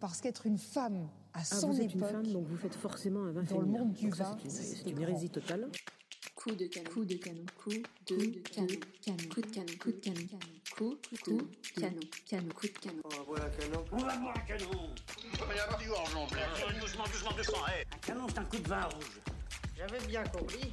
parce qu'être une femme à Ah, son vous êtes une époque, femme, donc vous faites forcément un vin dans le monde du vin, c'est une- hérésie totale. Coup de canon. Coup de canon. Coup de canon. Canon. Coup de canon. Coup de canon. Coup de canon. Canon. Coup de canon. On va boire un canon. On va boire un canon avoir du en plein. Doucement, doucement, doucement, Un canon, c'est un coup de vin rouge. J'avais bien compris.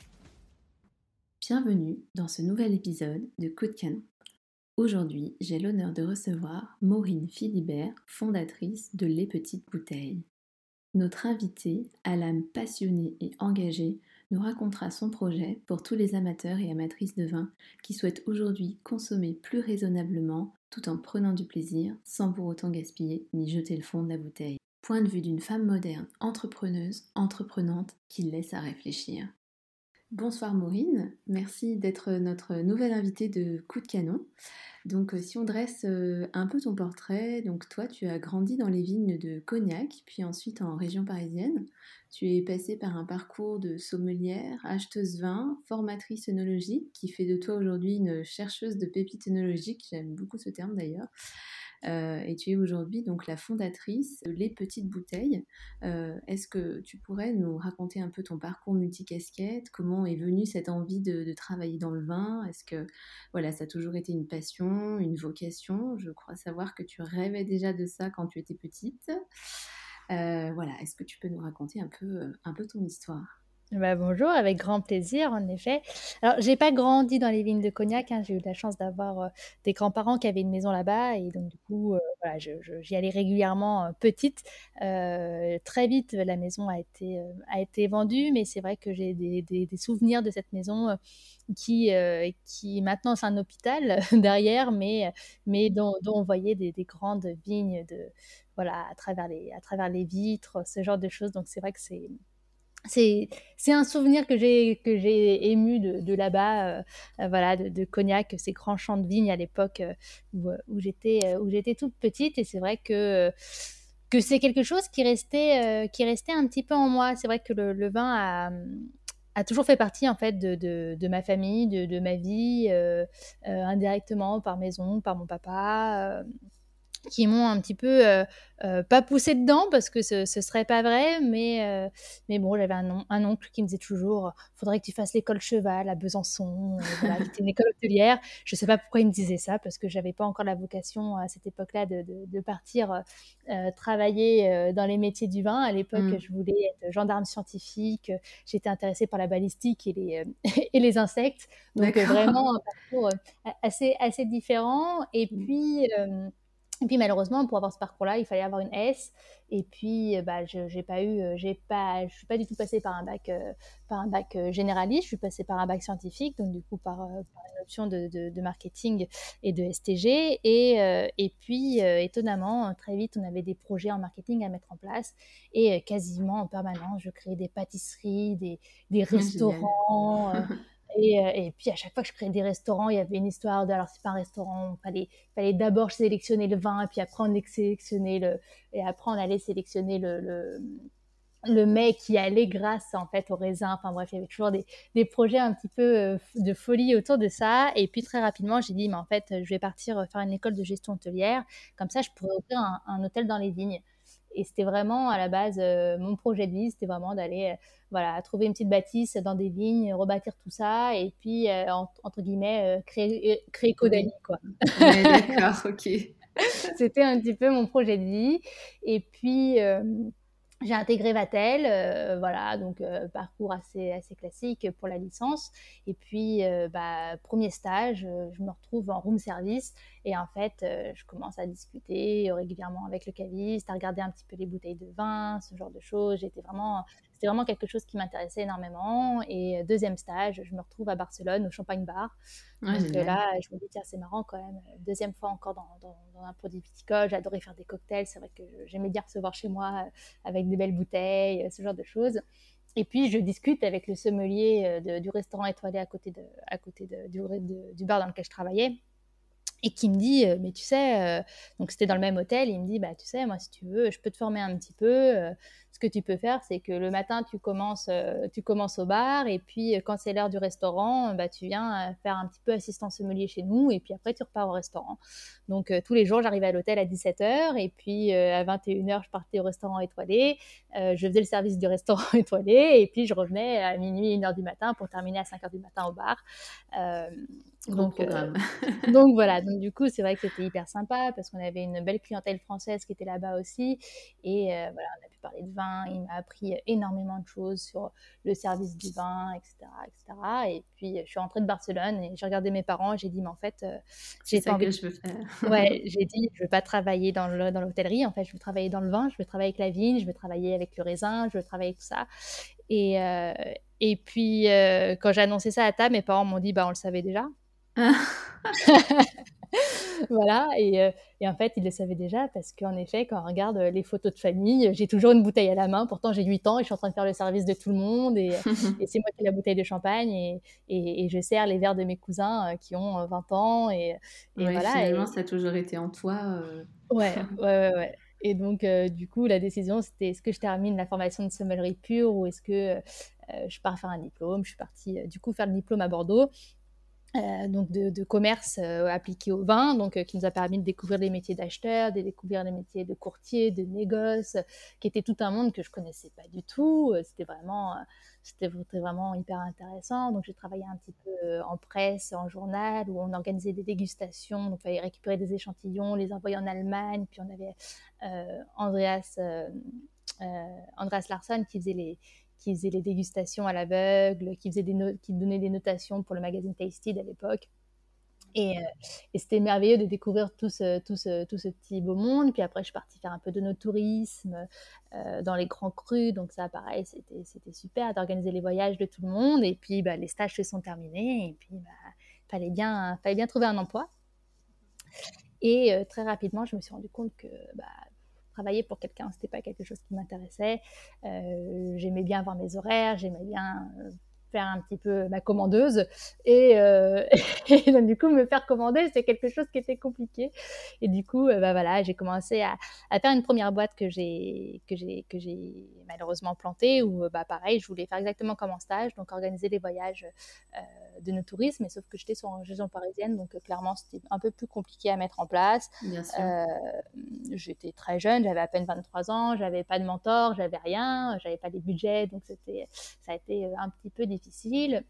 Bienvenue dans ce nouvel épisode de Coup de canon. Aujourd'hui, j'ai l'honneur de recevoir Maureen Philibert, fondatrice de Les Petites Bouteilles. Notre invitée, à l'âme passionnée et engagée, nous racontera son projet pour tous les amateurs et amatrices de vin qui souhaitent aujourd'hui consommer plus raisonnablement tout en prenant du plaisir sans pour autant gaspiller ni jeter le fond de la bouteille. Point de vue d'une femme moderne, entrepreneuse, entreprenante qui laisse à réfléchir. Bonsoir Maureen, merci d'être notre nouvelle invitée de Coup de Canon. Donc euh, si on dresse euh, un peu ton portrait, donc toi tu as grandi dans les vignes de Cognac, puis ensuite en région parisienne. Tu es passée par un parcours de sommelière, acheteuse vin, formatrice œnologique, qui fait de toi aujourd'hui une chercheuse de pépites œnologiques, j'aime beaucoup ce terme d'ailleurs. Euh, et tu es aujourd'hui donc la fondatrice de Les Petites Bouteilles. Euh, Est-ce que tu pourrais nous raconter un peu ton parcours multicasquette? Comment est venue cette envie de, travailler dans le vin? Est-ce que voilà, ça a toujours été une passion, une vocation? Je crois savoir que tu rêvais déjà de ça quand tu étais petite. Euh, voilà, est-ce que tu peux nous raconter un peu, un peu ton histoire? Bah, bonjour, avec grand plaisir, en effet. Alors, j'ai pas grandi dans les vignes de Cognac, hein, j'ai eu la chance d'avoir euh, des grands-parents qui avaient une maison là-bas, et donc du coup, euh, voilà, j'y allais régulièrement euh, petite. Très vite, la maison a été, a été vendue, mais c'est vrai que j'ai des, des- souvenirs de cette maison qui, qui maintenant c'est un hôpital derrière, mais, mais dont, dont on voyait des, des grandes vignes de, voilà, à travers les, à travers les vitres, ce genre de choses. Donc c'est vrai que c'est c'est un souvenir que j'ai que j'ai ému de, là-bas euh, voilà de, Cognac ces grands champs de vignes à l'époque euh, où, euh, où j'étais où j'étais toute petite. Et c'est vrai que que c'est quelque chose qui restait qui restait un petit peu en moi. C'est vrai que le, vin a a toujours fait partie en fait de, de, ma famille de, ma vie indirectement par maison par mon papa qui m'ont un petit peu euh, euh, pas poussé dedans parce que ce, ce serait pas vrai, mais, euh, mais bon, j'avais un, on- un oncle qui me disait toujours faudrait que tu fasses l'école cheval à Besançon, voilà, qui était une école hôtelière. Je sais pas pourquoi il me disait ça parce que j'avais pas encore la vocation à cette époque-là de, de, de partir travailler dans les métiers du vin. À l'époque, Mm. je voulais être gendarme scientifique, j'étais intéressée par la balistique et les, et les insectes. Donc vraiment un parcours assez, assez différent. Et Mm. puis. Et puis malheureusement, pour avoir ce parcours-là, il fallait avoir une S. Et puis, euh, bah, je j'ai pas eu, euh, j'ai pas, je suis pas du tout passée par un bac, euh, par un bac généraliste. Je suis passée par un bac scientifique, donc du coup par, par une option de, de, de marketing et de STG. Et, euh, et puis, euh, étonnamment, très vite, on avait des projets en marketing à mettre en place. Et quasiment en permanence, je créais des pâtisseries, des, des restaurants. euh, et, puis à chaque fois que je créais des restaurants, il y avait une histoire de alors c'est pas un restaurant, il fallait, fallait d'abord sélectionner le vin, et puis après on sélectionner le et après on allait sélectionner le, le, le mets qui allait grâce en fait au raisin. Enfin bref, il y avait toujours des, des projets un petit peu euh, de folie autour de ça. Et puis très rapidement, j'ai dit mais en fait je vais partir euh, faire une école de gestion hôtelière, comme ça je pourrais ouvrir un, un hôtel dans les vignes. Et c'était vraiment à la base euh, mon projet de vie, c'était vraiment d'aller euh, voilà trouver une petite bâtisse dans des vignes, rebâtir tout ça et puis euh, en- entre guillemets créer créer quoi. Ouais, D'accord, ok. C'était un petit peu mon projet de vie. Et puis, j'ai intégré Vatel, euh, voilà, donc euh, parcours assez, assez classique pour la licence. Et puis, euh, bah, premier stage, euh, je me retrouve en room service et en fait, euh, je commence à discuter régulièrement avec le caviste, à regarder un petit peu les bouteilles de vin, ce genre de choses. J'étais vraiment, c'était vraiment quelque chose qui m'intéressait énormément. Et euh, deuxième stage, je me retrouve à Barcelone au Champagne Bar. Ouais, Donc là, je me dis, tiens, c'est marrant quand même. euh, Deuxième fois encore dans, dans- dans un produit viticole. J'adorais faire des cocktails. C'est vrai que j'aimais bien recevoir chez moi euh, avec des belles bouteilles, ce genre de choses. Et puis, je discute avec le sommelier du restaurant étoilé à côté, de, à côté de, du, du bar dans lequel je travaillais et qui me dit, mais tu sais, donc c'était dans le même hôtel, il me dit, bah tu sais, moi si tu veux, je peux te former un petit peu, que tu peux faire, c'est que le matin, tu commences, euh, tu commences au bar, et puis euh, quand c'est l'heure du restaurant, bah, tu viens euh, faire un petit peu assistant sommelier chez nous, et puis après, tu repars au restaurant. Donc, tous les jours, j'arrivais à l'hôtel à 17h, et puis à 21h, je partais au restaurant étoilé. je faisais le service du restaurant étoilé, et puis je revenais à minuit, 1h du matin pour terminer à 5h du matin au bar. donc, donc voilà, donc du coup, c'est vrai que c'était hyper sympa parce qu'on avait une belle clientèle française qui était là-bas aussi. Et voilà, on a pu parler de vin, il m'a appris énormément de choses sur le service du vin, etc., etc. Et puis, je suis rentrée de Barcelone et j'ai regardé mes parents. J'ai dit, mais en fait, euh, j'ai pas envie. que je veux faire. ouais, j'ai dit, je veux pas travailler dans l'hôtellerie. En fait, je veux travailler dans le vin. Je veux travailler avec la vigne. Je veux travailler avec le raisin. Je veux travailler avec tout ça. Et, euh, et puis, euh, quand j'ai annoncé ça à table, mes parents m'ont dit, bah, on le savait déjà. voilà, et, euh, et, en fait, ils le savaient déjà parce qu'en effet, quand on regarde euh, les photos de famille, j'ai toujours une bouteille à la main. Pourtant, j'ai 8 ans et je suis en train de faire le service de tout le monde. Et, et c'est moi qui ai la bouteille de champagne et, et, je sers les verres de mes cousins euh, qui ont 20 ans. Et, voilà. Finalement, ça a toujours été en toi. Ouais, ouais, ouais, ouais. Et donc, du coup, la décision, c'était est-ce que je termine la formation de sommellerie pure ou est-ce que je pars faire un diplôme? Je suis partie, du coup, faire le diplôme à Bordeaux. Euh, donc de, commerce euh, appliqué au vin, donc euh, qui nous a permis de découvrir les métiers d'acheteur, de découvrir les métiers de courtier, de négoce, qui était tout un monde que je connaissais pas du tout. C'était vraiment, c'était vraiment hyper intéressant. Donc j'ai travaillé un petit peu en presse, en journal, où on organisait des dégustations. Donc il fallait récupérer des échantillons, les envoyer en Allemagne. Puis on avait Andreas, Andreas Larsson qui faisait les qui faisait les dégustations à l'aveugle, qui, faisait des qui donnait des notations pour le magazine Tasted à l'époque. Et, euh, et c'était merveilleux de découvrir tout ce, tout, ce, tout ce, petit beau monde. Puis après, je suis partie faire un peu de no-tourisme euh, dans les grands crus. Donc ça, pareil, c'était super d'organiser les voyages de tout le monde. Et puis, bah, les stages se sont terminés. Et puis, bah, fallait, bien, fallait bien trouver un emploi. Et euh, très rapidement, je me suis rendu compte que bah, travailler pour quelqu'un, c'était pas quelque chose qui m'intéressait. Euh, j'aimais bien avoir mes horaires, j'aimais bien euh, faire un petit peu ma commandeuse. Et, euh, du coup, me faire commander, c'est quelque chose qui était compliqué. Et du coup, bah, voilà, j'ai commencé à, faire une première boîte que j'ai, que j'ai, malheureusement plantée, où, bah, pareil, je voulais faire exactement comme en stage, donc organiser des voyages de nos tourismes, mais sauf que j'étais une région parisienne, donc clairement, c'était un peu plus compliqué à mettre en place. j'étais très jeune, j'avais à peine 23 ans, j'avais pas de mentor, j'avais rien, j'avais pas des budgets, donc c'était, ça a été un petit peu difficile.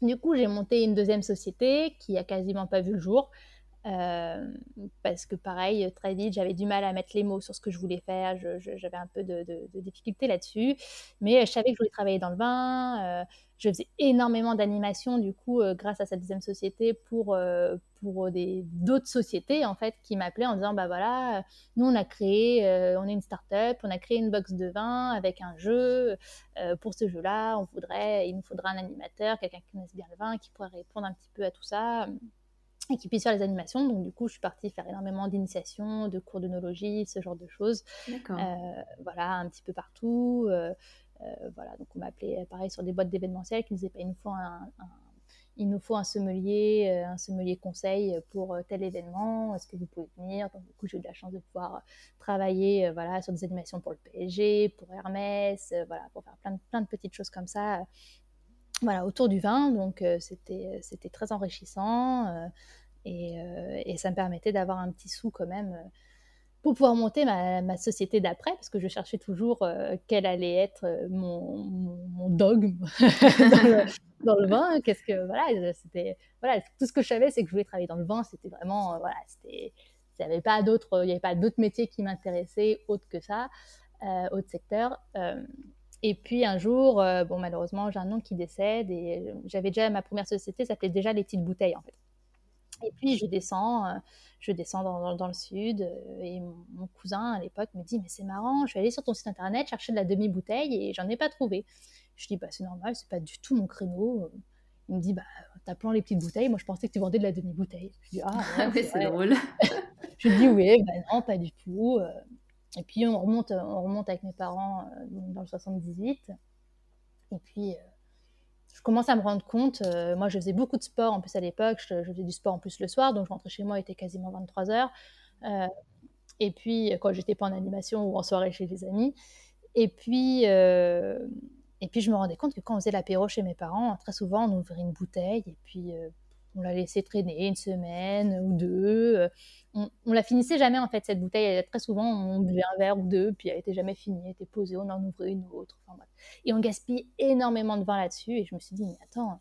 Du coup, j'ai monté une deuxième société qui a quasiment pas vu le jour. Euh, parce que pareil, très vite, j'avais du mal à mettre les mots sur ce que je voulais faire, j'avais un peu de, difficulté là-dessus, mais je savais que je voulais travailler dans le vin, euh, je faisais énormément d'animation du coup euh, grâce à cette deuxième société pour, pour d'autres sociétés en fait qui m'appelaient en disant bah voilà, nous on a créé, on est une start-up, on a créé une box de vin avec un jeu, pour ce jeu-là, on voudrait, il nous faudra un animateur, quelqu'un qui connaisse bien le vin, qui pourrait répondre un petit peu à tout ça et qui puisse faire les animations. Donc, du coup, je suis partie faire énormément d'initiations, de cours d'onologie, ce genre de choses. D'accord. Euh, voilà, un petit peu partout. Euh, euh, voilà, donc on m'a appelé pareil sur des boîtes d'événementiel qui nous disaient pas, il nous faut un, il nous faut un sommelier, un sommelier conseil pour tel événement. Est-ce que vous pouvez venir? Donc, du coup, j'ai eu de la chance de pouvoir travailler, voilà, sur des animations pour le PSG, pour Hermès, voilà, pour faire plein de, plein de petites choses comme ça voilà, autour du vin. Donc, c'était, c'était très enrichissant. Et, et, ça me permettait d'avoir un petit sou quand même pour pouvoir monter ma, société d'après, parce que je cherchais toujours quel allait être mon, dogme dans, le, vin. Qu'est-ce que voilà, c'était voilà, tout ce que je savais, c'est que je voulais travailler dans le vin. C'était vraiment voilà, c'était il n'y avait pas d'autres il avait pas d'autres métiers qui m'intéressaient autre que ça, euh, autre secteur. Et puis un jour, euh, bon malheureusement, j'ai un oncle qui décède et euh, j'avais déjà ma première société, ça s'appelait déjà les petites bouteilles en fait. Et puis je descends, euh, je descends dans, dans, le sud et mon, cousin à l'époque me dit mais c'est marrant, je suis allée sur ton site internet chercher de la demi bouteille et j'en ai pas trouvé. Je dis bah c'est normal, c'est pas du tout mon créneau. Il me dit bah t'appelant les petites bouteilles, moi je pensais que tu vendais de la demi bouteille. Je dis ah ouais, c'est drôle. je lui dis oui, bah non pas du tout. Et puis on remonte, on remonte avec mes parents dans le 78. Et puis je commence à me rendre compte, moi je faisais beaucoup de sport en plus à l'époque, je, faisais du sport en plus le soir, donc je rentrais chez moi, il était quasiment 23 heures. et puis quand j'étais pas en animation ou en soirée chez les amis. Et puis, et puis je me rendais compte que quand on faisait l'apéro chez mes parents, très souvent on ouvrait une bouteille et puis on la laissait traîner une semaine ou deux. Euh, on, on, la finissait jamais en fait cette bouteille. Très souvent on buvait un verre ou deux, puis elle était jamais finie, elle était posée, on en ouvrait une autre. Et on gaspille énormément de vin là-dessus. Et je me suis dit mais attends.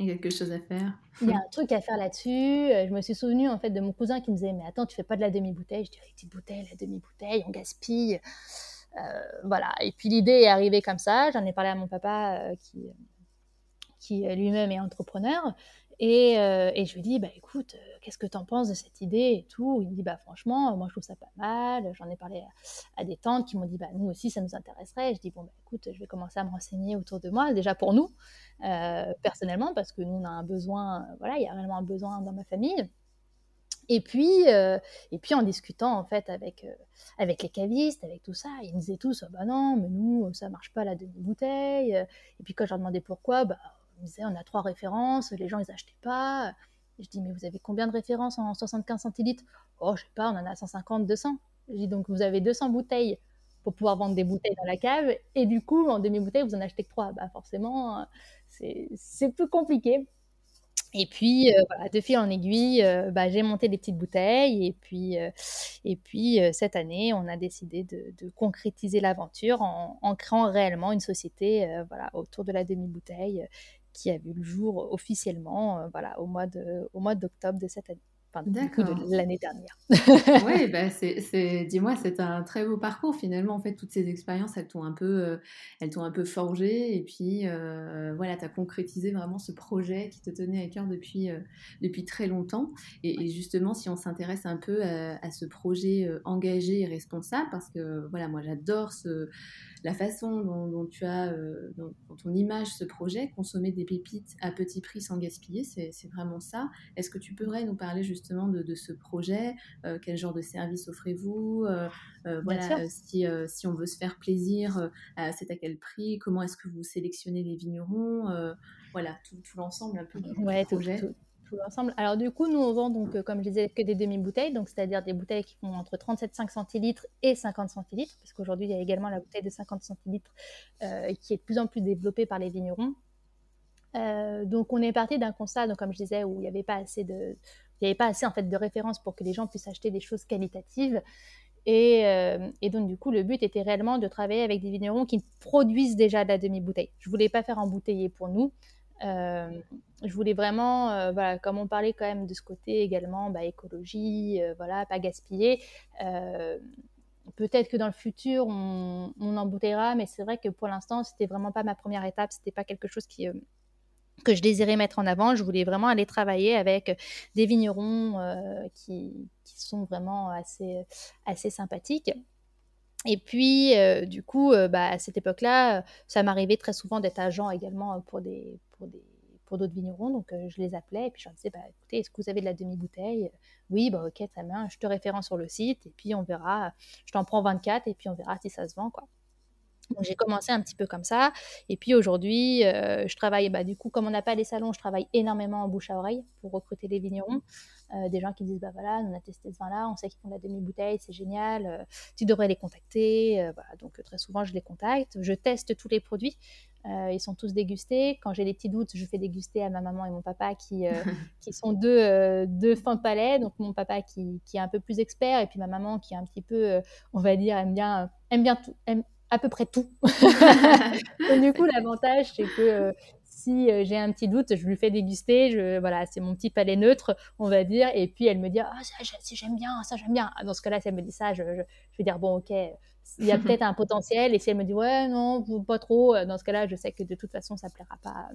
Il y a quelque chose à faire. Il y a un truc à faire là-dessus. Euh, je me suis souvenue en fait de mon cousin qui me disait mais attends tu fais pas de la demi-bouteille. Je dis petite bouteille, la demi-bouteille, on gaspille. Euh, voilà. Et puis l'idée est arrivée comme ça. J'en ai parlé à mon papa qui qui lui-même est entrepreneur. Et, euh, et, je lui dis, bah, écoute, euh, qu'est-ce que tu en penses de cette idée et tout? Il me dit, bah, franchement, moi, je trouve ça pas mal. J'en ai parlé à, des tantes qui m'ont dit, bah, nous aussi, ça nous intéresserait. je dis, bon, bah, écoute, je vais commencer à me renseigner autour de moi, déjà pour nous, euh, personnellement, parce que nous, on a un besoin, voilà, il y a réellement un besoin dans ma famille. Et puis, et puis en discutant en fait avec, avec les cavistes, avec tout ça, ils me disaient tous, bah non, mais nous, ça marche pas la demi-bouteille. Et puis quand je leur demandais pourquoi, bah on disait on a trois références, les gens ils achetaient pas. je dis mais vous avez combien de références en 75 centilitres? Oh je sais pas, on en a 150, 200. Je dis donc vous avez 200 bouteilles pour pouvoir vendre des bouteilles dans la cave et du coup en demi-bouteille vous en achetez que trois. Bah forcément c'est plus compliqué. Et puis, euh, voilà, de fil en aiguille, euh, bah, j'ai monté des petites bouteilles. Et puis, euh, et puis cette année, on a décidé de, concrétiser l'aventure en, en, créant réellement une société voilà, autour de la demi-bouteille qui a vu le jour officiellement euh, voilà, au mois d'octobre de, de cette année. Enfin, de l'année dernière. oui, bah dis-moi, c'est un très beau parcours finalement. En fait, toutes ces expériences, elles t'ont un peu, euh, elles t'ont un peu forgé et puis euh, voilà, tu as concrétisé vraiment ce projet qui te tenait à cœur depuis, depuis très longtemps. Et, justement, si on s'intéresse un peu à, ce projet engagé et responsable, parce que voilà, moi j'adore ce, la façon dont, tu as, euh, dont, ton image ce projet, consommer des pépites à petit prix sans gaspiller, c'est vraiment ça. Est-ce que tu pourrais nous parler justement de, ce projet? Euh, Quel genre de service offrez-vous? Euh, Voilà, si, si, on veut se faire plaisir, c'est à quel prix? Comment est-ce que vous sélectionnez les vignerons? Voilà, tout, l'ensemble un peu du projet Alors du coup, nous on vend donc, euh, comme je disais, que des demi-bouteilles, donc c'est-à-dire des bouteilles qui font entre 37,5 centilitres et 50 centilitres, parce qu'aujourd'hui il y a également la bouteille de 50 centilitres euh, qui est de plus en plus développée par les vignerons. Euh, donc on est parti d'un constat, donc, comme je disais, où il n'y avait pas assez de, il avait pas assez en fait de références pour que les gens puissent acheter des choses qualitatives. Et, et, donc, du coup, le but était réellement de travailler avec des vignerons qui produisent déjà de la demi-bouteille. Je voulais pas faire embouteiller pour nous. Euh, je voulais vraiment, euh, voilà, comme on parlait quand même de ce côté également, bah, écologie, euh, voilà, pas gaspiller. Peut-être que dans le futur, on, on embouteillera, mais c'est vrai que pour l'instant, c'était vraiment pas ma première étape. C'était pas quelque chose qui, que je désirais mettre en avant. Je voulais vraiment aller travailler avec des vignerons qui, sont vraiment assez, assez sympathiques. Et puis, du coup, bah, à cette époque-là, ça m'arrivait très souvent d'être agent également pour des, pour des pour d'autres vignerons. Donc, euh, je les appelais et puis je leur disais, bah, écoutez, est-ce que vous avez de la demi-bouteille? Oui, bah, ok, très bien, je te référence sur le site et puis on verra, je t'en prends 24 et puis on verra si ça se vend, quoi. Donc j'ai commencé un petit peu comme ça. Et puis aujourd'hui, euh, je travaille, bah, du coup, comme on n'a pas les salons, je travaille énormément en bouche à oreille pour recruter des vignerons. Euh, des gens qui disent, bah voilà, on a testé ce vin-là, on sait qu'ils font de la demi-bouteille, c'est génial, tu devrais les contacter. donc très souvent, je les contacte. Je teste tous les produits. Euh, ils sont tous dégustés. Quand j'ai des petits doutes, je fais déguster à ma maman et mon papa qui, euh, qui sont deux, euh, deux fins de palais. Donc mon papa qui, qui, est un peu plus expert et puis ma maman qui est un petit peu, on va dire, aime bien, aime bien tout, aime à peu près tout. et du coup, l'avantage, c'est que si j'ai un petit doute, je lui fais déguster. Je, voilà, c'est mon petit palais neutre, on va dire. Et puis elle me dit, ah, ça, j'aime bien, ça, j'aime bien. Dans ce cas-là, si elle me dit ça, je, je, je vais dire, bon, ok, il y a peut-être un potentiel. Et si elle me dit ouais, non, pas trop, euh, dans ce cas-là, je sais que de toute façon, ça plaira pas.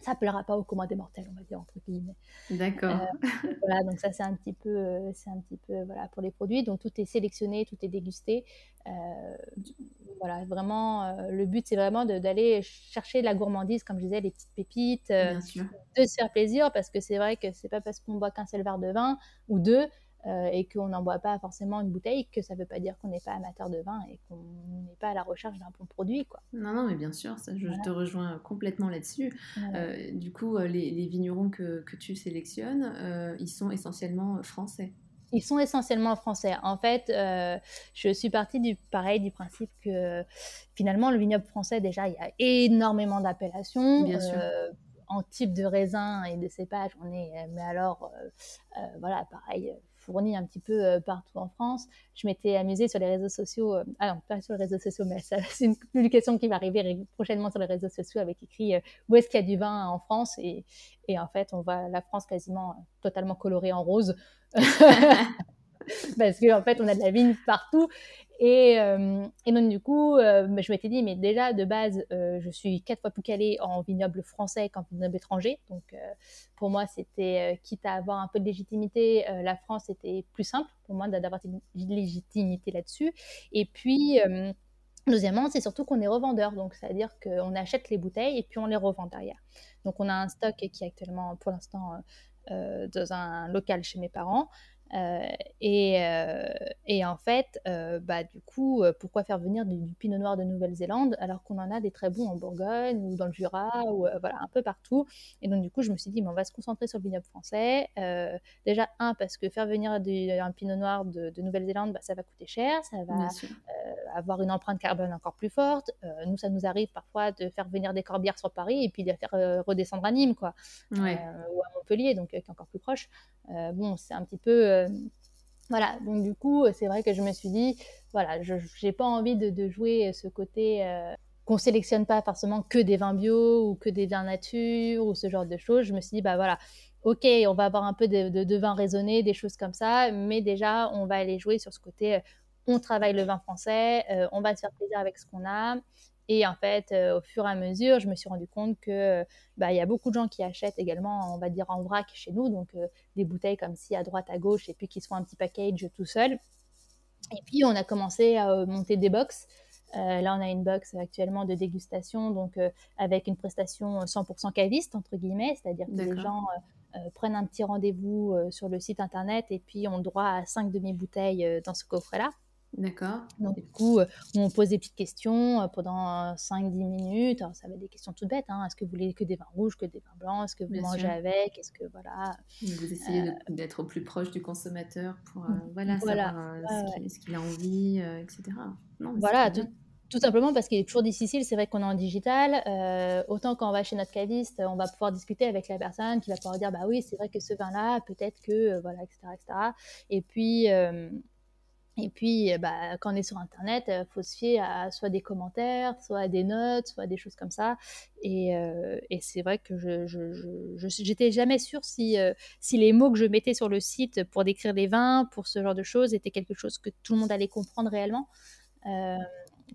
Ça plaira pas au commun des mortels, on va dire entre guillemets. D'accord. Euh, voilà, donc ça c'est un petit peu, euh, c'est un petit peu voilà pour les produits. Donc tout est sélectionné, tout est dégusté. voilà, vraiment, le but c'est vraiment d'aller chercher la gourmandise, comme je disais, les petites pépites, de se faire plaisir, parce que c'est vrai que c'est pas parce qu'on boit qu'un seul verre de vin ou deux euh, et qu'on n'en boit pas forcément une bouteille, que ça ne veut pas dire qu'on n'est pas amateur de vin et qu'on n'est pas à la recherche d'un bon produit. Quoi. Non, non, mais bien sûr, ça, je Voilà. te rejoins complètement là-dessus. Voilà. Euh, du coup, euh, les, les vignerons que, que tu sélectionnes, euh, ils sont essentiellement français. Ils sont essentiellement français. En fait, je suis partie du pareil du principe que finalement le vignoble français déjà il y a énormément d'appellations. Bien sûr. en type de raisin et de cépage, on est, mais alors, euh, euh, voilà, pareil, euh, fourni un petit peu euh, partout en France. Je m'étais amusée sur les réseaux sociaux, euh, ah non, pas sur les réseaux sociaux, mais c'est une publication qui va arriver prochainement sur les réseaux sociaux avec écrit euh, où est-ce qu'il y a du vin en France? Et, et en fait, on voit la France quasiment euh, totalement colorée en rose. Parce qu'en fait, on a de la vigne partout. Et, euh, donc, du coup, euh, je m'étais dit, mais déjà, de base, euh, je suis quatre fois plus calée en vignoble français qu'en vignoble étranger. Donc, euh, pour moi, c'était, quitte à avoir un peu de légitimité, la France était plus simple pour moi d'avoir une légitimité là-dessus. Et puis, deuxièmement, c'est surtout qu'on est revendeur. Donc, c'est-à-dire qu'on achète les bouteilles et puis on les revend derrière. Donc, on a un stock qui est actuellement, pour l'instant, dans un local chez mes parents. Euh, et, euh, et en fait, euh, bah, du coup, pourquoi faire venir du, du pinot noir de Nouvelle-Zélande alors qu'on en a des très bons en Bourgogne ou dans le Jura ou voilà un peu partout. Et donc du coup, je me suis dit, mais on va se concentrer sur le vignoble français. Déjà un parce que faire venir du- un pinot noir de, de Nouvelle-Zélande, bah, ça va coûter cher, ça va avoir une empreinte carbone encore plus forte. Nous, ça nous arrive parfois de faire venir des corbières sur Paris et puis de les faire redescendre à Nîmes, quoi Ouais. ou à Montpellier, donc qui est encore plus proche. Bon, c'est un petit peu. Euh, voilà, donc du coup, c'est vrai que je me suis dit, voilà, je n'ai pas envie de, jouer ce côté euh, qu'on sélectionne pas forcément que des vins bio ou que des vins nature ou ce genre de choses. Je me suis dit, bah voilà, ok, on va avoir un peu de, de, de vin raisonné, des choses comme ça, mais déjà, on va aller jouer sur ce côté, euh, on travaille le vin français, euh, on va se faire plaisir avec ce qu'on a. Et en fait, euh, au fur et à mesure, je me suis rendu compte que bah, il y a beaucoup de gens qui achètent également, on va dire en vrac chez nous, donc euh, des bouteilles comme ci à droite, à gauche, et puis qui se font un petit package tout seul. Et puis on a commencé à euh, monter des box. Euh, là, on a une box actuellement de dégustation, donc euh, avec une prestation 100% caviste entre guillemets, c'est-à-dire que les gens euh, euh, prennent un petit rendez-vous euh, sur le site internet et puis ont le droit à 5 demi-bouteilles euh, dans ce coffret-là. D'accord. Donc, du coup, euh, on pose des petites questions euh, pendant 5-10 minutes. Alors, ça va être des questions toutes bêtes. hein. Est-ce que vous voulez que des vins rouges, que des vins blancs? Est-ce que vous Bien mangez sûr. avec? Est-ce que voilà Vous essayez d'être au plus proche du consommateur pour euh, voilà. Voilà. savoir euh, ce qu'il a envie, euh, etc. Non, Voilà, tout, tout simplement parce qu'il est toujours difficile. C'est vrai qu'on est en digital. euh, autant quand on va chez notre caviste, on va pouvoir discuter avec la personne qui va pouvoir dire bah oui, c'est vrai que ce vin-là, peut-être que euh, voilà, etc., etc. Et puis euh, et puis, euh, bah, quand on est sur Internet, il faut se fier à soit des commentaires, soit à des notes, soit à des choses comme ça. Et, euh, et c'est vrai que je, j'étais jamais sûre si, euh, si les mots que je mettais sur le site pour décrire des vins, pour ce genre de choses, étaient quelque chose que tout le monde allait comprendre réellement. Euh,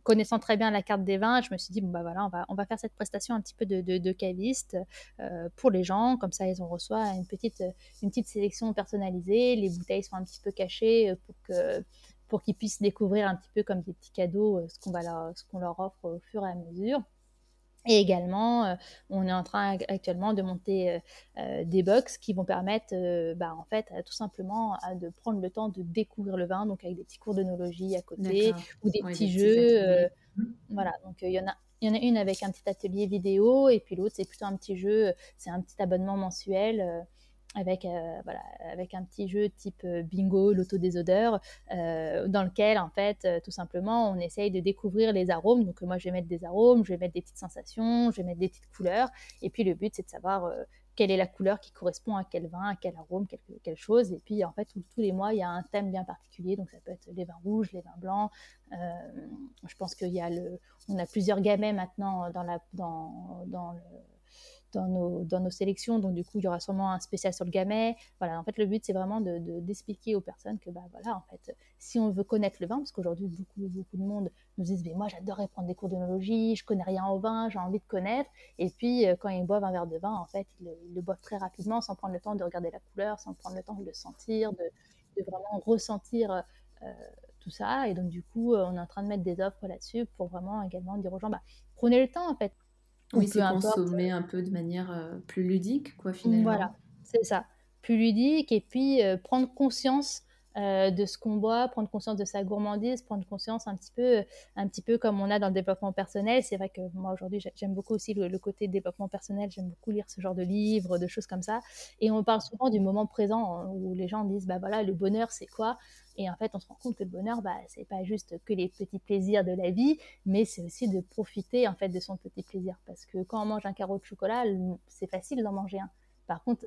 connaissant très bien la carte des vins, je me suis dit, bon, bah voilà, on va, on va faire cette prestation un petit peu de, de, caviste euh, pour les gens. Comme ça, ils ont reçoit une petite, une petite sélection personnalisée. Les bouteilles sont un petit peu cachées euh, pour que pour qu'ils puissent découvrir un petit peu comme des petits cadeaux euh, ce qu'on va leur, ce qu'on leur offre au fur et à mesure. Et également, euh, on est en train ac- actuellement de monter euh, euh, des box qui vont permettre, euh, bah, en fait, tout simplement de prendre le temps de découvrir le vin, donc avec des petits cours d'œnologie à côté ou des petits des jeux. euh, voilà, donc il y en a. Il y en a une avec un petit atelier vidéo et puis l'autre c'est plutôt un petit jeu, c'est un petit abonnement mensuel avec, euh, voilà, avec un petit jeu type euh, bingo, l'auto des odeurs, euh, dans lequel en fait tout simplement on essaye de découvrir les arômes. Donc moi je vais mettre des arômes, je vais mettre des petites sensations, je vais mettre des petites couleurs et puis le but c'est de savoir quelle est la couleur qui correspond à quel vin, à quel arôme, quelle, quelle chose. Et puis, en fait, tous, les mois, il y a un thème bien particulier. Donc, ça peut être les vins rouges, les vins blancs. Je pense qu'il y a le... On a plusieurs gamets maintenant dans, la, dans, dans, le, dans, nos, dans nos sélections. Donc, du coup, il y aura sûrement un spécial sur le gamet. Voilà, en fait, le but, c'est vraiment de, de, d'expliquer aux personnes que, bah, voilà, en fait, si on veut connaître le vin, parce qu'aujourd'hui, beaucoup, beaucoup de monde nous disent, mais moi, j'adorerais prendre des cours d'œnologie, je connais rien au vin, j'ai envie de connaître. Et puis, euh, quand ils boivent un verre de vin, en fait, ils le, boivent très rapidement, sans prendre le temps de regarder la couleur, sans prendre le temps de le sentir, de, de vraiment ressentir euh, tout ça. Et donc, du coup, euh, on est en train de mettre des offres là-dessus pour vraiment également dire aux gens, bah, prenez le temps, en fait. Oui, c'est consommer un peu de manière euh, plus ludique, quoi, finalement. Voilà, c'est ça. Plus ludique et puis euh, prendre conscience euh, de ce qu'on boit, prendre conscience de sa gourmandise, prendre conscience un petit peu, un petit peu comme on a dans le développement personnel. C'est vrai que moi aujourd'hui j'aime beaucoup aussi le, côté développement personnel, j'aime beaucoup lire ce genre de livres, de choses comme ça. Et on parle souvent du moment présent hein, où les gens disent bah voilà le bonheur c'est quoi? Et en fait, on se rend compte que le bonheur, bah, c'est pas juste que les petits plaisirs de la vie, mais c'est aussi de profiter en fait de son petit plaisir. Parce que quand on mange un carreau de chocolat, c'est facile d'en manger un. Par contre,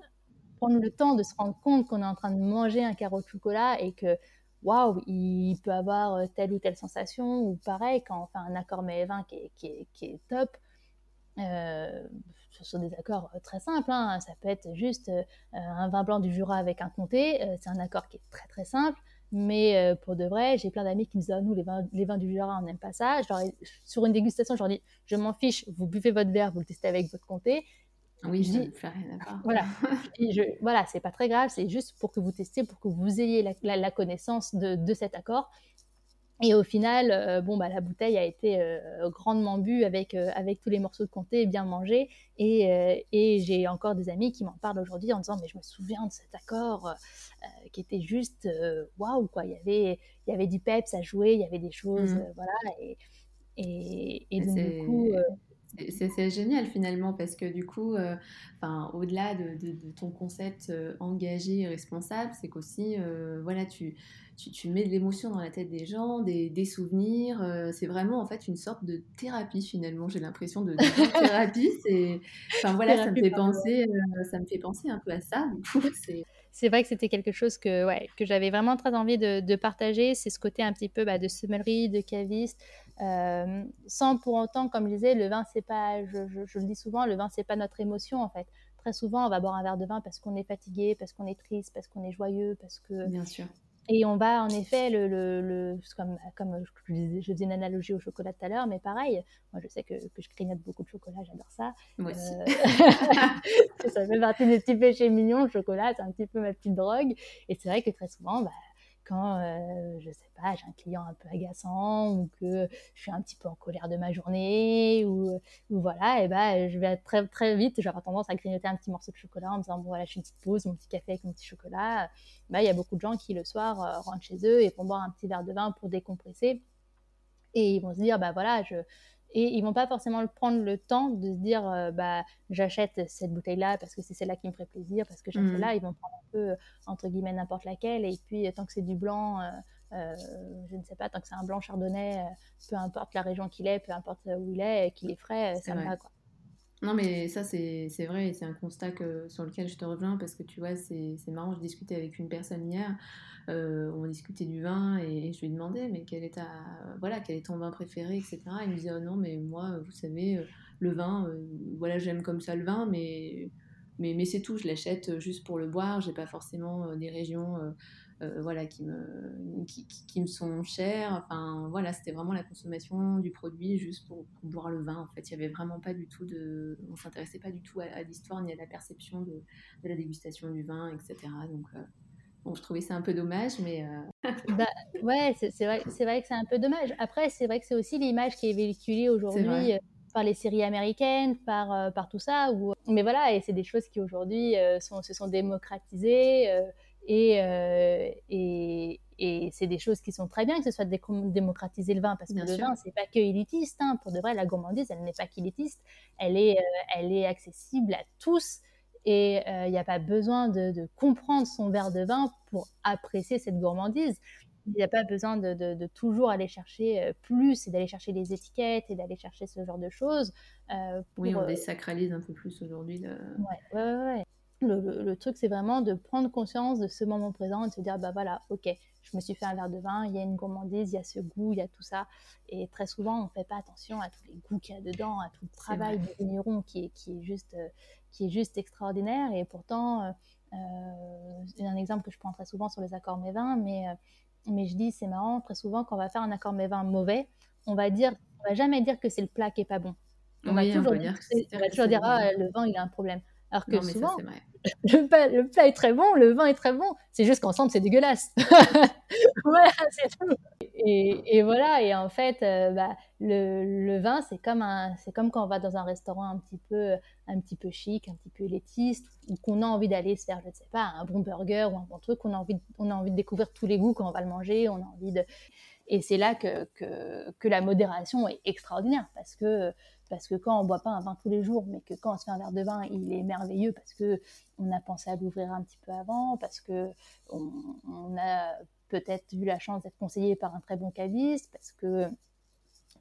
prendre le temps de se rendre compte qu'on est en train de manger un carreau de chocolat et que waouh, il peut avoir euh, telle ou telle sensation, ou pareil, quand on fait un accord mais vin qui est, qui est, top, euh, ce sont des accords euh, très simples, hein. ça peut être juste un vin blanc du Jura avec un comté, c'est un accord qui est très très simple, mais pour de vrai, j'ai plein d'amis qui me disent oh, nous, les vins, les vins du Jura, on n'aime pas ça. sur une dégustation, je leur dis je m'en fiche, vous buvez votre verre, vous le testez avec votre comté, oui, je dis, rien à Voilà, je, voilà, c'est pas très grave, c'est juste pour que vous testiez, pour que vous ayez la, connaissance de, de, cet accord. Et au final, euh, bon, bah, la bouteille a été euh, grandement bue avec, euh, avec tous les morceaux de comté bien mangés. Et, et j'ai encore des amis qui m'en parlent aujourd'hui en disant Mais je me souviens de cet accord qui était juste waouh, quoi. Il y, avait, il y avait du peps à jouer, il y avait des choses, mmh. voilà. Et, et, et donc, du coup. C'est génial finalement parce que du coup, euh, au-delà de, ton concept euh, engagé et responsable, c'est qu'aussi, euh, voilà, tu, tu, mets de l'émotion dans la tête des gens, des, souvenirs. c'est vraiment en fait une sorte de thérapie finalement. J'ai l'impression de, de thérapie. C'est, enfin voilà, ça me fait penser, ça me fait penser un peu à ça. Du coup, c'est vrai que c'était quelque chose que, ouais, que j'avais vraiment très envie de, partager. C'est ce côté un petit peu bah, de sommellerie, de caviste, euh, sans pour autant, comme je disais, le vin, c'est pas, je, le dis souvent, le vin, c'est pas notre émotion en fait. Très souvent, on va boire un verre de vin parce qu'on est fatigué, parce qu'on est triste, parce qu'on est joyeux, parce que. Bien sûr. Et on va en effet, le, le, comme, comme je, faisais une analogie au chocolat tout à l'heure, mais pareil, moi je sais que, que je grignote beaucoup de chocolat, j'adore ça. Moi aussi. Euh, ça fait partie des petits péchés mignons, le chocolat, c'est un petit peu ma petite drogue. Et c'est vrai que très souvent, bah, quand, euh, je sais pas, j'ai un client un peu agaçant ou que je suis un petit peu en colère de ma journée ou, voilà, et ben je vais très, très vite, j'aurai tendance à grignoter un petit morceau de chocolat en me disant, bon voilà, je fais une petite pause, mon petit café avec mon petit chocolat. Bah, il y a beaucoup de gens qui le soir euh, rentrent chez eux et vont boire un petit verre de vin pour décompresser. Et ils vont se dire, bah voilà, je, et ils vont pas forcément prendre le temps de se dire euh, bah j'achète cette bouteille là parce que c'est celle-là qui me ferait plaisir parce que j'aime mmh. celle-là. Ils vont prendre un peu euh, entre guillemets n'importe laquelle. Et puis tant que c'est du blanc euh, je ne sais pas tant que c'est un blanc chardonnay peu importe la région qu'il est peu importe où il est qu'il est frais ça me va quoi non, mais ça, c'est vrai et c'est un constat que, sur lequel je te rejoins parce que tu vois, c'est marrant. Je discutais avec une personne hier, euh, on discutait du vin et, je lui demandais, mais quel est, voilà, quel est ton vin préféré, etc. Il me disait, oh non, mais moi, vous savez, euh, le vin, euh, voilà, j'aime comme ça le vin, mais, mais, mais c'est tout. Je l'achète juste pour le boire. J'ai pas forcément des régions voilà, qui me, qui, qui, me sont chers. Enfin, voilà, c'était vraiment la consommation du produit juste pour, boire le vin. En fait, il y avait vraiment pas du tout de. On s'intéressait pas du tout à, l'histoire ni à la perception de, de, la dégustation du vin, etc. Donc. Euh, bon, je trouvais ça un peu dommage, mais. Euh, bah, ouais, c'est vrai, vrai que c'est un peu dommage. Après, c'est vrai que c'est aussi l'image qui est véhiculée aujourd'hui par les séries américaines, par, par tout ça. Mais voilà, et c'est des choses qui aujourd'hui se sont démocratisées. Euh, et, et, c'est des choses qui sont très bien que ce soit démocratiser le vin, parce que le vin, c'est pas que élitiste. Hein. Pour de vrai, la gourmandise, elle n'est pas qu'élitiste. Elle est, euh, elle est accessible à tous. Et euh, il n'y a pas besoin de, comprendre son verre de vin pour apprécier cette gourmandise. Il n'y a pas besoin de, de, toujours aller chercher plus et d'aller chercher les étiquettes et d'aller chercher ce genre de choses. oui, on désacralise un peu plus aujourd'hui. Ouais, ouais, ouais. Le, truc, c'est vraiment de prendre conscience de ce moment présent et de se dire, bah voilà, ok, je me suis fait un verre de vin, il y a une gourmandise, il y a ce goût, il y a tout ça. Et très souvent, on ne fait pas attention à tous les goûts qu'il y a dedans, à tout le travail du vigneron qui est, qui, est juste, euh, qui est juste extraordinaire. Et pourtant, euh, euh, c'est un exemple que je prends très souvent sur les accords mévins, mais, mais je dis, c'est marrant, très souvent, quand on va faire un accord mévin mauvais, on va dire, on va jamais dire que c'est le plat qui est pas bon. On va toujours dire, toujours dire ah, le vin, il a un problème. Alors que souvent, le, plat, est très bon, le vin est très bon, c'est juste qu'ensemble c'est dégueulasse. voilà, c'est tout. et, et, voilà, et en fait, euh, bah, le, le, vin, c'est comme, un, c'est comme quand on va dans un restaurant un petit peu, un petit peu chic, un petit peu élitiste, ou qu'on a envie d'aller se faire, je ne sais pas, un bon burger ou un bon truc, on a envie, de, on a envie de découvrir tous les goûts quand on va le manger, on a envie de... Et c'est là que, que, que, la modération est extraordinaire, parce que, parce que quand on ne boit pas un vin tous les jours, mais que quand on se fait un verre de vin, il est merveilleux parce que on a pensé à l'ouvrir un petit peu avant, parce que on, a peut-être eu la chance d'être conseillé par un très bon caviste, parce que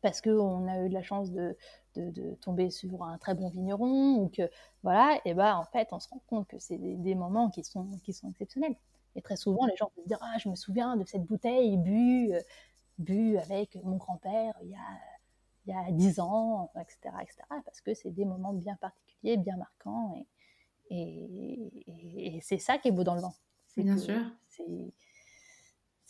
parce qu'on a eu de la chance de, de, tomber sur un très bon vigneron, ou que, voilà, et ben en fait, on se rend compte que c'est des, moments qui sont, qui sont exceptionnels. Et très souvent, les gens vont se dire, ah, je me souviens de cette bouteille bu, bu avec mon grand-père il y a, il y a 10 ans, etc., etc., parce que c'est des moments bien particuliers, bien marquants, et, et, et, et c'est ça qui est beau dans le vent. Bien sûr. C'est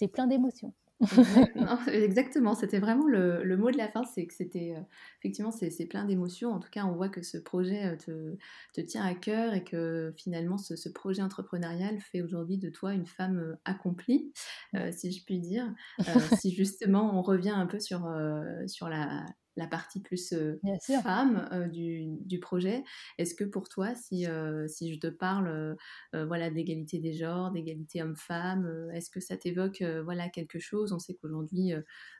c'est plein d'émotions. Exactement, c'était vraiment le, le, mot de la fin, c'est que c'était euh, effectivement c'est plein d'émotions. En tout cas, on voit que ce projet euh, te, te, tient à cœur et que finalement ce, ce projet entrepreneurial fait aujourd'hui de toi une femme euh, accomplie, euh, si je puis dire. Euh, si justement on revient un peu sur, sur la, la partie plus euh, femme euh, du, du, projet. Est-ce que pour toi, si, euh, si je te parle voilà, d'égalité des genres, d'égalité homme-femme, est-ce que ça t'évoque voilà, quelque chose? On sait qu'aujourd'hui,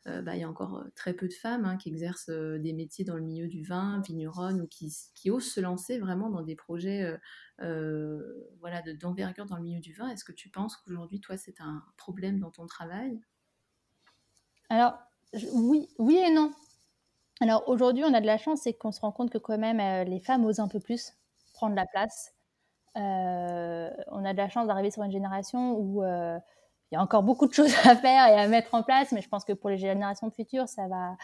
bah, il y a encore très peu de femmes hein, qui exercent des métiers dans le milieu du vin, vigneronne, ou qui, qui osent se lancer vraiment dans des projets voilà, d'envergure dans le milieu du vin. Est-ce que tu penses qu'aujourd'hui, toi, c'est un problème dans ton travail? Alors, oui, oui et non. Alors aujourd'hui, on a de la chance, c'est qu'on se rend compte que quand même euh, les femmes osent un peu plus prendre la place. Euh, on a de la chance d'arriver sur une génération où euh, il y a encore beaucoup de choses à faire et à mettre en place, mais je pense que pour les générations futures, ça va,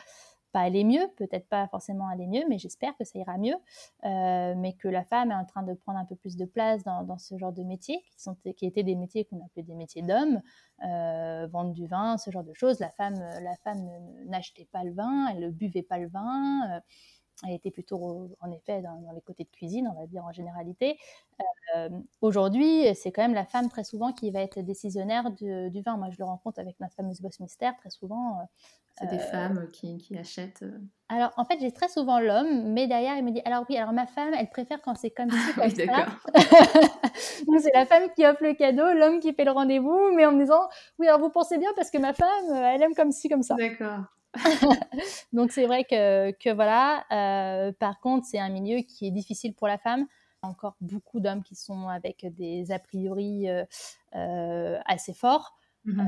pas aller mieux, peut-être pas forcément aller mieux, mais j'espère que ça ira mieux, euh, mais que la femme est en train de prendre un peu plus de place dans, dans ce genre de métiers, qui, sont, qui étaient des métiers qu'on appelait des métiers d'hommes, euh, vendre du vin, ce genre de choses. La femme, la femme n'achetait pas le vin, elle ne buvait pas le vin. Euh, elle était plutôt, en effet, dans, dans, les côtés de cuisine, on va dire en généralité. Euh, Aujourd'hui, c'est quand même la femme très souvent qui va être décisionnaire de, du vin. Moi, je le rencontre avec notre fameuse boss mystère, très souvent. C'est des femmes qui, qui, achètent. Alors, en fait, j'ai très souvent l'homme, mais derrière, il me dit Alors, oui, alors ma femme, elle préfère quand c'est comme ci, comme oui, ça. Donc, c'est la femme qui offre le cadeau, l'homme qui fait le rendez-vous, mais en me disant Oui, alors vous pensez bien parce que ma femme, elle aime comme ci, comme ça. D'accord. Donc c'est vrai que, que voilà. Euh, par contre, c'est un milieu qui est difficile pour la femme. Il y a encore beaucoup d'hommes qui sont avec des a priori euh, euh, assez forts. Mmh.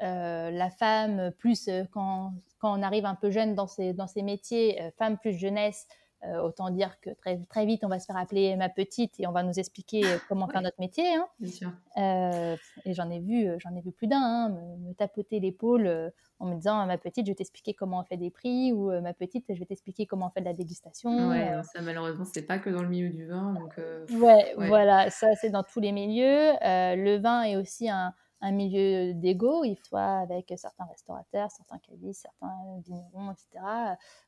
la femme, plus quand, quand, on arrive un peu jeune dans ces, dans ces métiers, femme plus jeunesse, euh, autant dire que très, très vite, on va se faire appeler ma petite et on va nous expliquer euh, comment ouais. faire notre métier. Hein. Bien sûr. Euh, et j'en ai vu, j'en ai vu plus d'un hein, me, me, tapoter l'épaule en me disant ma petite, je vais t'expliquer comment on fait des prix ou ma petite, je vais t'expliquer comment on fait de la dégustation. Ouais, ça malheureusement c'est pas que dans le milieu du vin, donc. Ouais, ouais, voilà, ça c'est dans tous les milieux. le vin est aussi un un milieu d'ego, il faut avec certains restaurateurs, certains cavistes, certains vignerons, etc.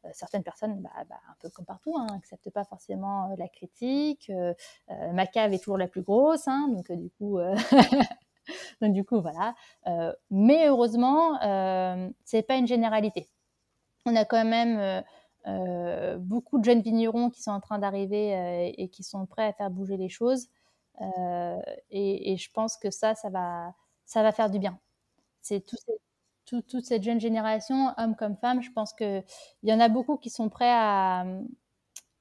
Euh, certaines personnes, bah, bah, un peu comme partout, n'acceptent hein, pas forcément euh, la critique. Euh, ma cave est toujours la plus grosse, hein, donc du coup, donc du coup voilà. mais heureusement, c'est pas une généralité. On a quand même beaucoup de jeunes vignerons qui sont en train d'arriver et qui sont prêts à faire bouger les choses. Et, je pense que ça, ça va, ça va faire du bien. C'est tout, tout, toute cette jeune génération, hommes comme femmes, je pense qu'il y en a beaucoup qui sont prêts à, à,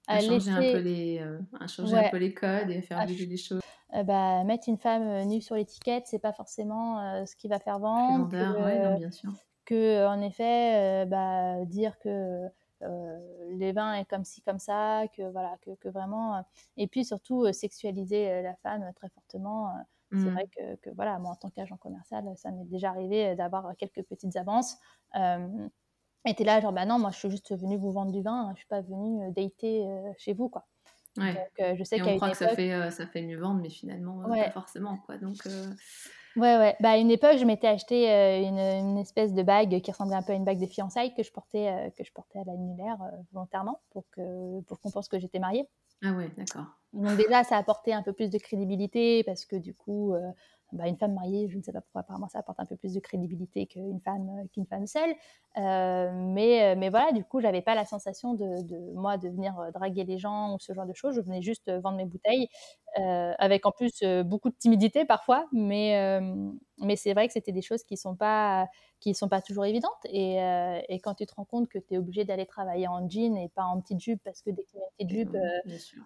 à changer, laisser... un, peu les, euh, à changer ouais. un peu les codes et faire bouger les choses. Euh, bah, mettre une femme euh, nue sur l'étiquette, c'est pas forcément euh, ce qui va faire vendre. Que, ouais, non, bien sûr. Que, en effet, bah, dire que les vins est comme ci comme ça que voilà que, que vraiment et puis surtout sexualiser la femme très fortement Mmh. C'est vrai que, que, voilà, moi en tant qu'agent commercial, ça m'est déjà arrivé d'avoir quelques petites avances. Euh, et t'es là, genre, bah non, moi je suis juste venue vous vendre du vin, je suis pas venue dater euh, chez vous, quoi. Ouais. Donc, euh, je sais et on croit que époque... ça, fait, ça fait mieux vendre, mais finalement, ouais. pas forcément, quoi. Donc. Ouais, ouais. Bah, à une époque, je m'étais acheté euh, une, une, espèce de bague qui ressemblait un peu à une bague de fiançailles que je portais, euh, que je portais à l'annulaire euh, volontairement pour que pour qu'on pense que j'étais mariée. Ah ouais, d'accord. Donc déjà, ça a apporté un peu plus de crédibilité parce que du coup, bah, une femme mariée, je ne sais pas pourquoi, apparemment, ça apporte un peu plus de crédibilité qu'une femme, qu'une femme seule. Mais, mais voilà, du coup, j'avais pas la sensation de, de, moi de venir draguer les gens ou ce genre de choses. Je venais juste vendre mes bouteilles, avec en plus beaucoup de timidité parfois. Mais, mais c'est vrai que c'était des choses qui sont pas qui sont pas toujours évidentes. Et, et quand tu te rends compte que tu es obligé d'aller travailler en jean et pas en petite jupe, parce que dès que tu mets une petite jupe,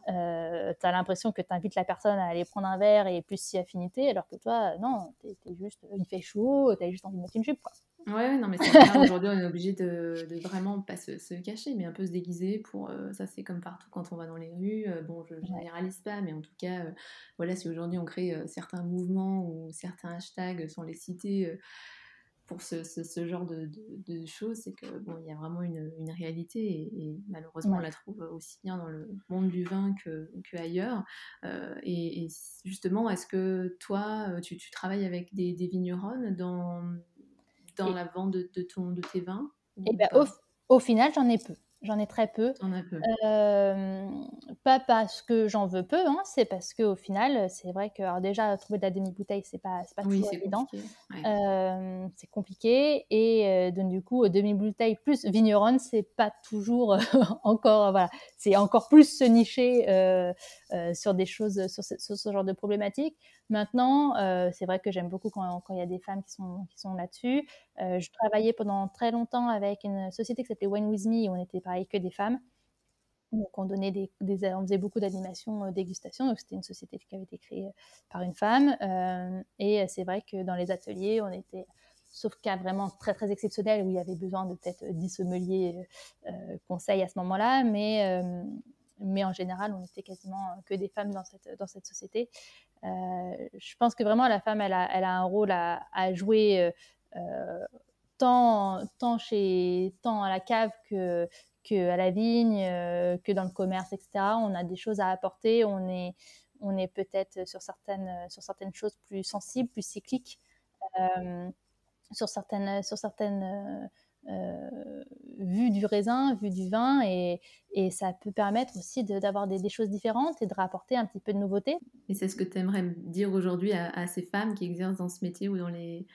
tu as l'impression que tu invites la personne à aller prendre un verre et plus si affinité, alors que toi, non, es, es juste, il fait chaud, tu as juste envie de mettre une jupe. Quoi. Ouais, non, mais c'est vrai, aujourd'hui, on est obligé de, de, vraiment pas se, se, cacher, mais un peu se déguiser pour. Euh, ça, c'est comme partout quand on va dans les rues. Euh, bon, je généralise pas, mais en tout cas, euh, voilà, si aujourd'hui on crée certains mouvements ou certains hashtags sans les citer pour ce, ce, genre de, de, choses, c'est que bon, il y a vraiment une, une réalité et, malheureusement, on la trouve aussi bien dans le monde du vin que, que ailleurs. Et, et, justement, est-ce que toi, tu, tu travailles avec des, des vignerons dans dans la vente de, ton, de tes vins et eh ben, au, au, final, j'en ai peu. J'en ai très peu. peu. Euh, pas parce que j'en veux peu, hein, c'est parce qu'au final, c'est vrai que alors déjà, trouver de la demi-bouteille, c'est pas, pas toujours évident. Euh, c'est compliqué. Et euh, donc, du coup, demi-bouteille plus vigneronne, c'est pas toujours encore. voilà, c'est encore plus se nicher sur des choses, sur ce, sur ce, genre de problématiques. Maintenant, c'est vrai que j'aime beaucoup quand, il y a des femmes qui sont, là-dessus. je travaillais pendant très longtemps avec une société qui s'appelait Wine With Me, où on était que des femmes. Donc on, donnait des, on faisait beaucoup d'animations, euh, dégustation. Donc c'était une société qui avait été créée euh, par une femme. Euh, et c'est vrai que dans les ateliers, on était, sauf cas vraiment très très exceptionnel où il y avait besoin de peut-être 10 sommeliers conseils à ce moment-là. Mais, mais en général, on était quasiment que des femmes dans cette, dans cette société. je pense que vraiment la femme, elle a, elle a un rôle à, jouer. tant, tant, chez, tant à la cave que, que à la vigne, euh, que dans le commerce, etc. On a des choses à apporter. On est, on est peut-être sur certaines, sur certaines choses plus sensibles, plus cycliques, euh, sur certaines, sur certaines euh, vues du raisin, vues du vin, et, et ça peut permettre aussi d'avoir des, des, choses différentes et de rapporter un petit peu de nouveauté. Et c'est ce que tu aimerais dire aujourd'hui à, à, ces femmes qui exercent dans ce métier ou dans les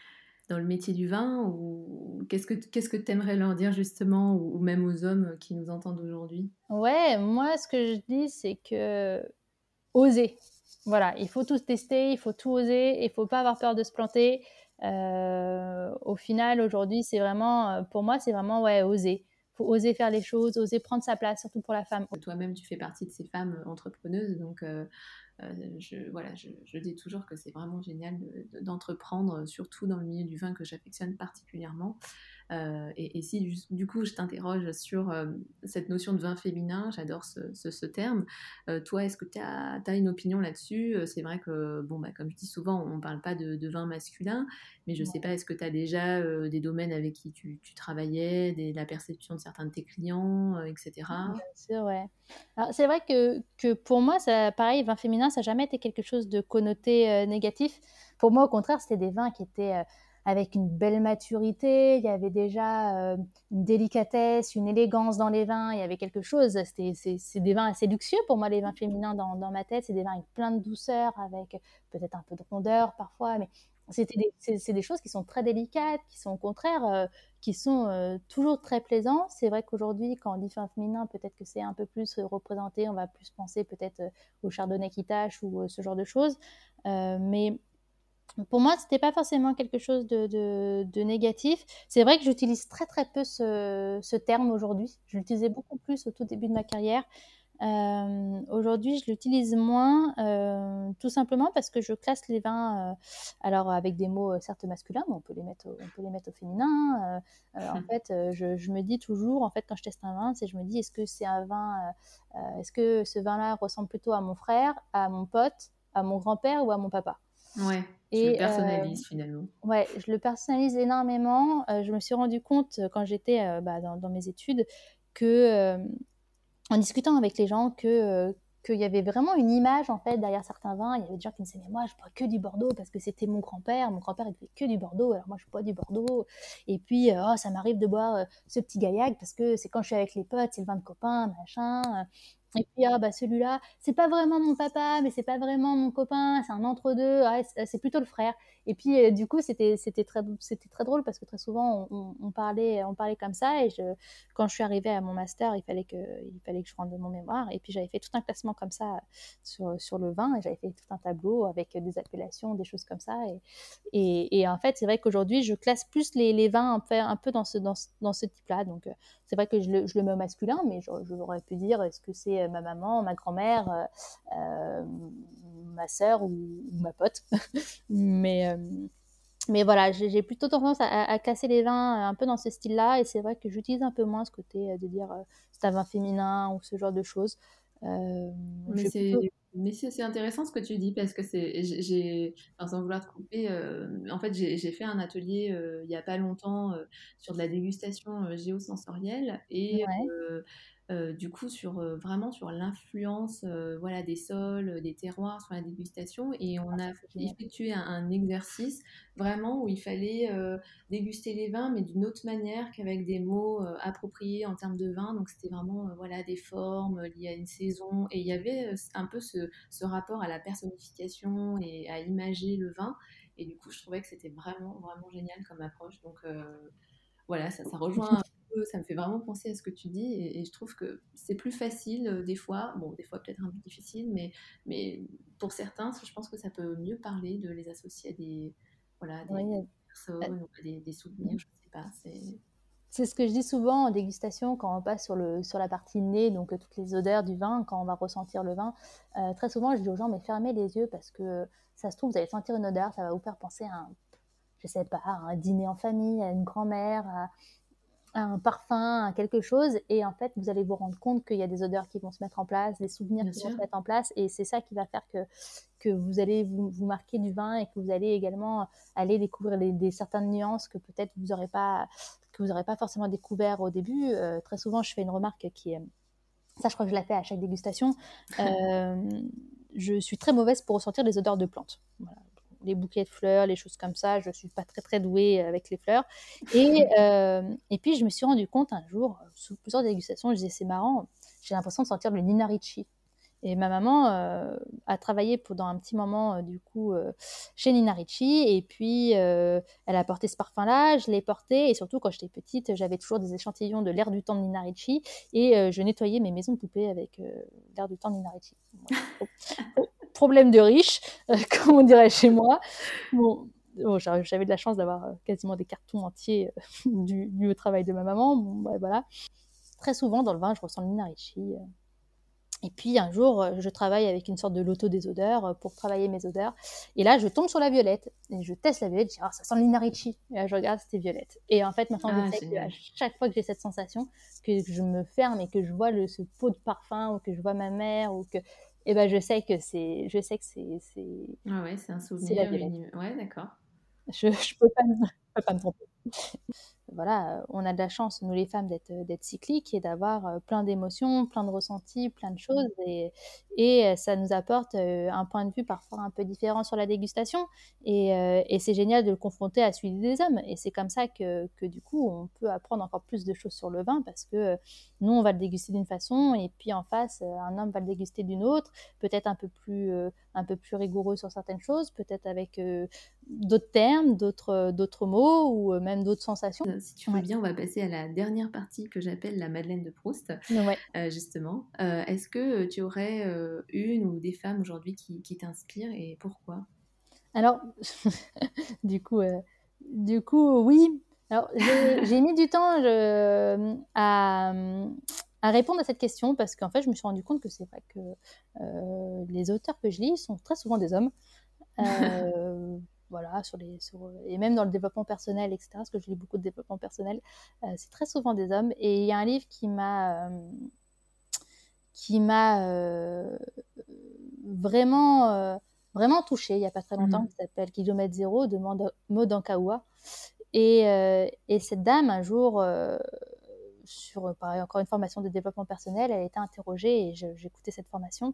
dans le métier du vin ou qu'est-ce que qu'est-ce que tu aimerais leur dire justement ou, même aux hommes qui nous entendent aujourd'hui? Ouais, moi ce que je dis c'est que oser. Voilà, il faut tout tester, il faut tout oser, il faut pas avoir peur de se planter. Euh, au final, aujourd'hui, c'est vraiment, pour moi, c'est vraiment ouais, oser. Faut oser faire les choses, oser prendre sa place, surtout pour la femme. Toi-même, tu fais partie de ces femmes entrepreneuses, donc euh, euh, je, voilà, je, dis toujours que c'est vraiment génial d'entreprendre, surtout dans le milieu du vin que j'affectionne particulièrement. Euh, et, si du, coup je t'interroge sur euh, cette notion de vin féminin, j'adore ce, terme. toi, est-ce que tu as, une opinion là-dessus? C'est vrai que, bon, bah, comme je dis souvent, on ne parle pas de, vin masculin, mais je ne sais pas, est-ce que tu as déjà des domaines avec qui tu, travaillais, des, la perception de certains de tes clients, etc. C'est vrai. C'est vrai que, que, pour moi, ça, pareil, vin féminin, ça n'a jamais été quelque chose de connoté négatif. Pour moi, au contraire, c'était des vins qui étaient avec une belle maturité, il y avait déjà euh, une délicatesse, une élégance dans les vins, il y avait quelque chose, c'est des vins assez luxueux pour moi, les vins féminins dans, dans ma tête, c'est des vins avec plein de douceur, avec peut-être un peu de rondeur parfois, mais c'est des, choses qui sont très délicates, qui sont au contraire, euh, qui sont euh, toujours très plaisants. C'est vrai qu'aujourd'hui, quand on dit vin féminin, peut-être que c'est un peu plus représenté, on va plus penser peut-être au chardonnay qui tâche ou ce genre de choses, mais pour moi, ce n'était pas forcément quelque chose de, négatif. C'est vrai que j'utilise très très peu ce, terme aujourd'hui. Je l'utilisais beaucoup plus au tout début de ma carrière. Euh, aujourd'hui, je l'utilise moins, euh, tout simplement parce que je classe les vins, euh, alors avec des mots certes masculins, mais on peut les mettre au, on peut les mettre au féminin. en fait, je, me dis toujours, en fait, quand je teste un vin, c'est je me dis, est-ce que c'est un vin, est-ce que ce vin-là ressemble plutôt à mon frère, à mon pote, à mon grand-père ou à mon papa? Ouais, je le personnalise finalement. Ouais, je le personnalise énormément. je me suis rendu compte quand j'étais bah, dans, mes études que, en discutant avec les gens, que qu'il y avait vraiment une image en fait derrière certains vins. Il y avait des gens qui me disaient mais moi je bois que du Bordeaux parce que c'était mon grand-père. Mon grand-père il buvait que du Bordeaux, alors moi je bois du Bordeaux. Et puis oh, ça m'arrive de boire ce petit gaillac parce que c'est quand je suis avec les potes, c'est le vin de copain, machin. Et puis, ah, bah, celui-là, c'est pas vraiment mon papa, mais c'est pas vraiment mon copain, c'est un entre-deux, c'est plutôt le frère. Et puis, euh, du coup, c'était très, très drôle parce que très souvent, on, parlait, on parlait comme ça. Et quand je suis arrivée à mon master, il fallait que, il fallait que je rende mon mémoire. Et puis, j'avais fait tout un classement comme ça sur, sur le vin. Et j'avais fait tout un tableau avec des appellations, des choses comme ça. Et, et, en fait, c'est vrai qu'aujourd'hui, je classe plus les, les vins un peu, un peu dans ce, dans dans ce type-là. Donc, euh, c'est vrai que je le, je le, mets au masculin, mais j'aurais pu dire est-ce que c'est euh, ma maman, ma grand-mère, ma sœur ou, ma pote. mais, mais voilà, j'ai plutôt tendance à, casser les vins un peu dans ce style-là, et c'est vrai que j'utilise un peu moins ce côté de dire c'est un vin féminin ou ce genre de choses. mais c'est intéressant ce que tu dis parce que c'est, j'ai, sans vouloir te couper, en fait j'ai fait un atelier il n'y a pas longtemps sur de la dégustation géosensorielle et euh, du coup sur euh, vraiment sur l'influence euh, voilà des sols, des terroirs sur la dégustation. Et on a effectué un, exercice vraiment où il fallait déguster les vins mais d'une autre manière qu'avec des mots appropriés en termes de vin. Donc c'était vraiment voilà des formes liées à une saison. Et il y avait un peu ce, ce, rapport à la personnification et à imager le vin. Et du coup je trouvais que c'était vraiment vraiment génial comme approche. Donc voilà ça, ça rejoint ça me fait vraiment penser à ce que tu dis et, je trouve que c'est plus facile euh, des fois, bon, des fois peut-être un peu difficile, mais, mais pour certains, je pense que ça peut mieux parler de les associer à des, voilà, des, personnes ou à des, souvenirs, je ne sais pas. C'est ce que je dis souvent en dégustation quand on passe sur, le, sur la partie nez, donc toutes les odeurs du vin, quand on va ressentir le vin. Euh, très souvent, je dis aux gens, mais fermez les yeux parce que ça se trouve, vous allez sentir une odeur, ça va vous faire penser à un, je sais pas, un dîner en famille, à une grand-mère, à, un parfum, quelque chose, et en fait, vous allez vous rendre compte qu'il y a des odeurs qui vont se mettre en place, des souvenirs qui vont se mettre en place, et c'est ça qui va faire que, que vous allez vous, vous, marquer du vin et que vous allez également aller découvrir des certaines nuances que peut-être vous n'aurez pas, que vous n'aurez pas forcément découvert au début. Euh, très souvent, je fais une remarque qui est, ça, je crois que je la fais à chaque dégustation. Euh, je suis très mauvaise pour ressentir les odeurs de plantes. Voilà les bouquets de fleurs, les choses comme ça. Je suis pas très très douée avec les fleurs. Et, euh, et puis je me suis rendu compte un jour, sous plusieurs dégustations, je disais c'est marrant, j'ai l'impression de sentir le Nina Ricci. Et ma maman euh, a travaillé pendant un petit moment euh, du coup chez Nina Ricci. Et puis elle a porté ce parfum-là, je l'ai porté. Et surtout quand j'étais petite j'avais toujours des échantillons de l'air du temps de Nina Ricci. Et je nettoyais mes maisons de poupées avec l'air du temps de Nina Ricci problème de riche, euh, comme on dirait chez moi. Bon, j'avais de la chance d'avoir euh, quasiment des cartons entiers euh, du, du, travail de ma maman. Bon, voilà. Très souvent, dans le vin, je ressens le minarichi. Et puis un jour, je travaille avec une sorte de loto des odeurs pour travailler mes odeurs. Et là, je tombe sur la violette. Et je teste la violette. Je dis, oh, ça sent le linarici. Et là, je regarde, c'était violette. Et en fait, maintenant, je ah, sais qu'à chaque fois que j'ai cette sensation, que je me ferme et que je vois le, ce pot de parfum, ou que je vois ma mère, ou que et ben je sais que c'est je sais que c'est c'est ah ouais c'est un souvenir ouais d'accord. Je je peux pas peux pas me tromper voilà, on a de la chance, nous les femmes, d'être, d'être cycliques et d'avoir euh, plein d'émotions, plein de ressentis, plein de choses. Et, et euh, ça nous apporte euh, un point de vue parfois un peu différent sur la dégustation. Et, et c'est génial de le confronter à celui des hommes. Et c'est comme ça que, que, du coup, on peut apprendre encore plus de choses sur le vin parce que nous, on va le déguster d'une façon et puis en face, un homme va le déguster d'une autre, peut-être un peu plus, un peu plus rigoureux sur certaines choses, peut-être avec d'autres termes, d'autres, d'autres ou même d'autres sensations. Si tu veux bien, on va passer à la dernière partie que j'appelle la Madeleine de Proust, euh, justement. Euh, est-ce que tu aurais euh, une ou des femmes aujourd'hui qui, t'inspirent et pourquoi? Alors, du coup, du coup, oui. Alors, j'ai mis du temps à, à, répondre à cette question parce qu'en fait, je me suis rendu compte que c'est vrai que les auteurs que je lis sont très souvent des hommes voilà, sur les, et même dans le développement personnel, etc., parce que je lis beaucoup de développement personnel, euh, c'est très souvent des hommes. Et il y a un livre qui m'a euh, qui m'a euh, vraiment vraiment touché il n'y a pas très longtemps, mmh. qui s'appelle Kilomètre Zéro de Maud Ankawa. Et, et, cette dame, un jour, sur pareil, encore une formation de développement personnel, elle a été interrogée et j'écoutais cette formation.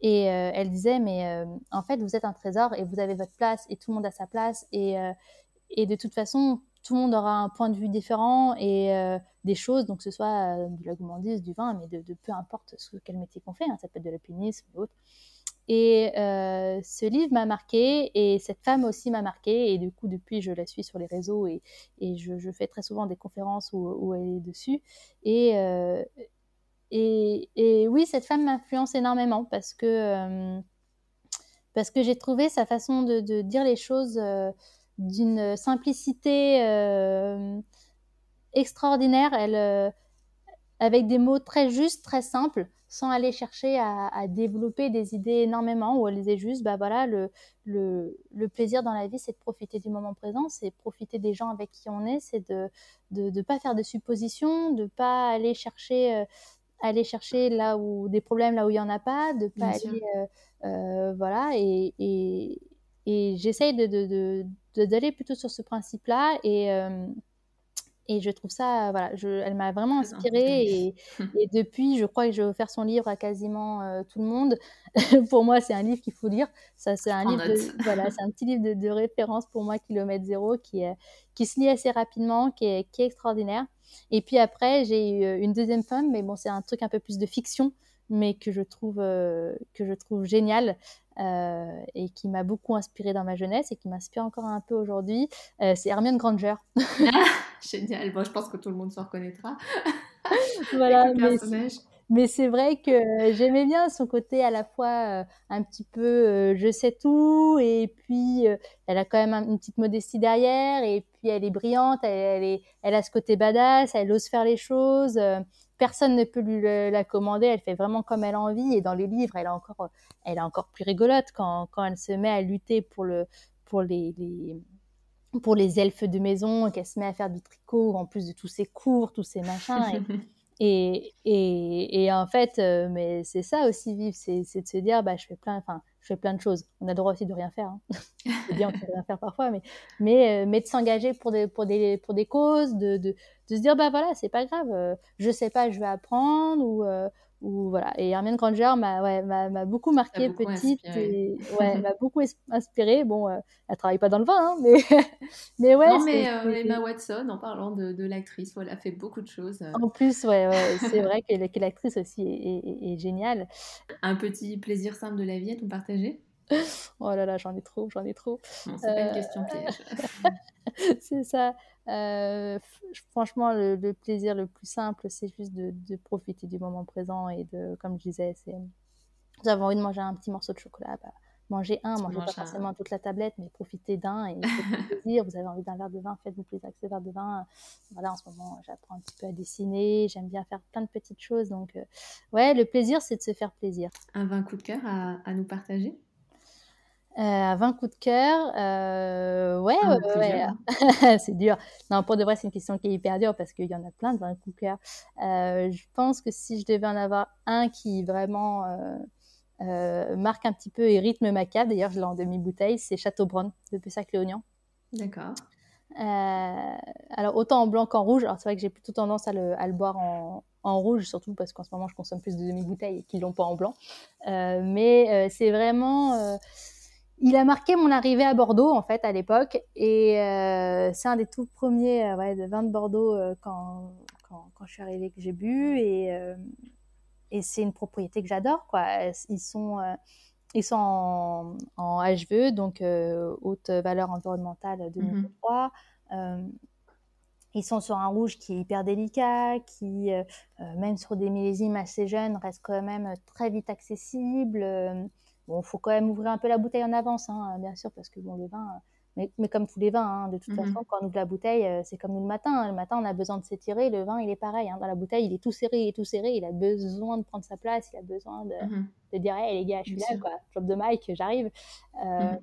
Et euh, elle disait, mais euh, en fait, vous êtes un trésor et vous avez votre place et tout le monde a sa place. Et, euh, et de toute façon, tout le monde aura un point de vue différent et des choses, donc que ce soit de la du vin, mais de, peu importe ce, quel métier qu'on fait, hein, ça peut être de l'alpinisme ou autre. Et ce livre m'a marqué et cette femme aussi m'a marqué. Et du coup, depuis, je la suis sur les réseaux et, et je, fais très souvent des conférences où, où elle est dessus. Et, et, oui, cette femme m'influence énormément parce que, parce que j'ai trouvé sa façon de, de dire les choses d'une simplicité extraordinaire. Elle, avec des mots très justes, très simples sans aller chercher à, développer des idées énormément, où elle disait juste, bah voilà, le, le, plaisir dans la vie, c'est de profiter du moment présent, c'est profiter des gens avec qui on est, c'est de ne de, pas faire de suppositions, de pas aller chercher, euh, aller chercher là où des problèmes là où il n'y en a pas, de pas aller, euh, euh, voilà, et, et, et j'essaye d'aller de, de, plutôt sur ce principe-là, et et je trouve ça, voilà, je, elle m'a vraiment inspirée. Et, et, depuis, je crois que je vais offert son livre à quasiment euh, tout le monde. pour moi, c'est un livre qu'il faut lire. Ça, c'est un livre, voilà, c'est un petit livre de, référence pour moi, kilomètre zéro, qui, qui se lit assez rapidement, qui est, qui est extraordinaire. Et puis après, j'ai eu euh, une deuxième femme, mais bon, c'est un truc un peu plus de fiction, mais que je trouve, euh, que je trouve génial. et qui m'a beaucoup inspirée dans ma jeunesse et qui m'inspire encore un peu aujourd'hui, c'est Hermione Granger. Génial. Bon, je pense que tout le monde se reconnaîtra. voilà, mais, c'est vrai que j'aimais bien son côté à la fois euh, un petit peu euh, je sais tout et puis euh, elle a quand même une petite modestie derrière et puis elle est brillante, elle, est, elle a ce côté badass, elle ose faire les choses. Personne ne peut lui la commander, elle fait vraiment comme elle a envie et dans les livres, elle est encore, elle est encore plus rigolote quand, quand elle se met à lutter pour, le, pour les, les pour les elfes de maison, qu'elle se met à faire du tricot en plus de tous ses cours, tous ses machins. Et, et, et, en fait, euh, mais c'est ça aussi vivre, c'est, de se dire, bah, je fais plein, enfin, je fais plein de choses. On a le droit aussi de rien faire. Hein. c'est bien, peut rien faire parfois, mais, mais, euh, mais de s'engager pour des, pour des, pour des causes, de, de, de se dire, bah voilà, c'est pas grave, euh, je sais pas, je vais apprendre, ou, ou voilà. Et Hermione Granger m'a ouais, m'a beaucoup marqué petite et ouais, m'a beaucoup inspiré. Bon, euh, elle travaille pas dans le vin, hein, mais mais ouais. Non, mais euh, Emma Watson, en parlant de, de l'actrice, a fait beaucoup de choses. Euh. En plus, ouais, ouais c'est vrai que, l'actrice aussi est, est, géniale. Un petit plaisir simple de la vie à tout partager? Oh là là, j'en ai trop, j'en ai trop. c'est pas une question piège. c'est ça. Euh, franchement, le, plaisir le plus simple, c'est juste de, profiter du moment présent et de, comme je disais, c'est vous avez envie de manger un petit morceau de chocolat, bah, mangez un, mangez pas forcément toute la tablette, mais profitez d'un et faites plaisir. Vous avez envie d'un verre de vin, faites-vous plaisir avec ce verre de vin. Voilà, en ce moment, j'apprends un petit peu à dessiner, j'aime bien faire plein de petites choses. Donc, euh, ouais, le plaisir, c'est de se faire plaisir. Un vin coup de cœur à nous partager? Euh, à 20 coups de cœur, euh, ouais, ah, ouais, c'est dur. Non, pour de vrai, c'est une question qui est hyper dure parce qu'il y en a plein de 20 coups de cœur. Euh, je pense que si je devais en avoir un qui vraiment marque un petit peu et rythme ma cave, d'ailleurs, je l'ai en demi-bouteille, c'est Chateaubrun de Pessac-Léognan. D'accord. alors, autant en blanc qu'en rouge. Alors, c'est vrai que j'ai plutôt tendance à le, à le boire en, en rouge, surtout parce qu'en ce moment, je consomme plus de demi-bouteilles qui l'ont pas en blanc. mais c'est vraiment il a marqué mon arrivée à Bordeaux en fait à l'époque et euh, c'est un des tout premiers euh, ouais, de vin de Bordeaux euh, quand, quand, quand, je suis arrivée que j'ai bu et, et c'est une propriété que j'adore quoi. Ils sont ils sont en, en HVE donc haute valeur environnementale 2003. Mm ils sont sur un rouge qui est hyper délicat, qui, même sur des millésimes assez jeunes, reste quand même très vite accessible. Bon, faut quand même ouvrir un peu la bouteille en avance, hein, bien sûr, parce que bon, le vin, mais, mais comme tous les vins, hein, de toute mmh façon, quand on ouvre la bouteille, euh, c'est comme nous le matin. Hein. Le matin, on a besoin de s'étirer. Le vin, il est pareil. Dans la bouteille, il est tout serré, il est tout serré. Il a besoin de prendre sa place. Il a besoin de, mmh de dire, hey, les gars, je suis là, quoi. Job de Mike, j'arrive. Euh, mmh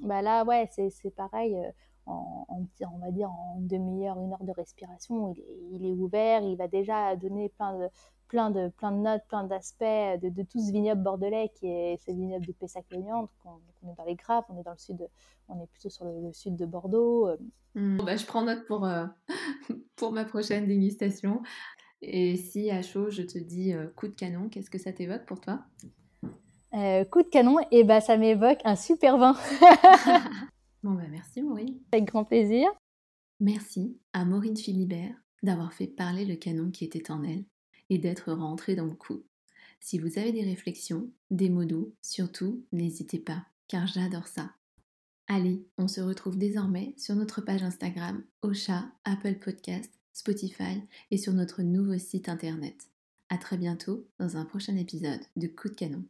bah là, ouais, c'est pareil. Euh, en, on va dire en demi-heure, une heure de respiration, il est, il est, ouvert, il va déjà donner plein de, plein de, plein de notes, plein d'aspects de, de, tout ce vignoble bordelais qui est ce vignoble de Pessac-Léognan. On, on, est dans les Grappes, on est dans le sud, on est plutôt sur le, sud de Bordeaux. Euh. Mmh. bah, je prends note pour, euh, pour ma prochaine dégustation. Et si à chaud, je te dis euh, coup de canon, qu'est-ce que ça t'évoque pour toi? Coup de canon, et eh bah, ça m'évoque un super vin. bon, bah, merci Maureen. Avec grand plaisir. Merci à Maureen Philibert d'avoir fait parler le canon qui était en elle et d'être rentrée dans le coup. Si vous avez des réflexions, des mots doux, surtout, n'hésitez pas, car j'adore ça. Allez, on se retrouve désormais sur notre page Instagram, Ocha, Apple Podcast, Spotify et sur notre nouveau site internet. À très bientôt dans un prochain épisode de Coup de canon.